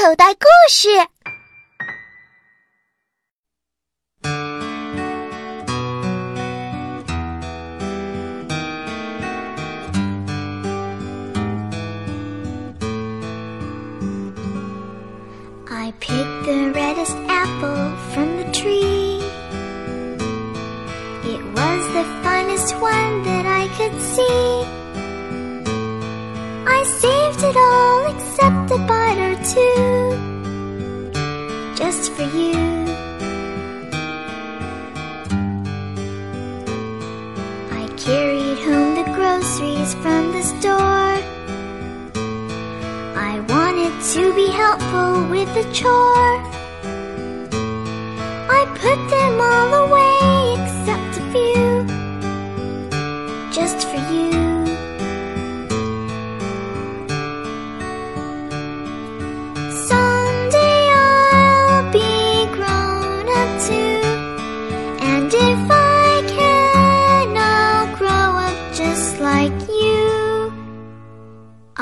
口袋故事。I picked the reddest apple from the tree. It was the finest one that I could see. I saved it all except a bite or two, just for you. I carried home the groceries from the store. I wanted to be helpful with the chore. I put them all away except a few, just for you.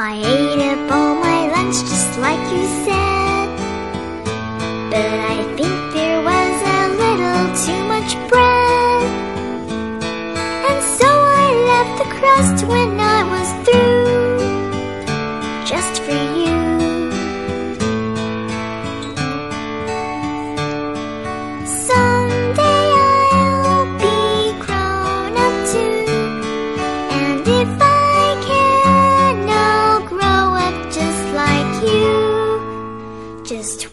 I ate up all my lunch just like you said, but I think there was a little too much bread, and so I left the crust when I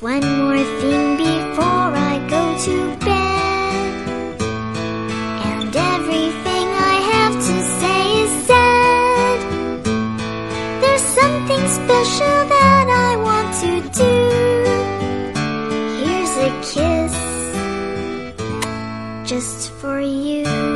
One more thing before I go to bed, and everything I have to say is said. There's something special that I want to do. Here's a kiss just for you.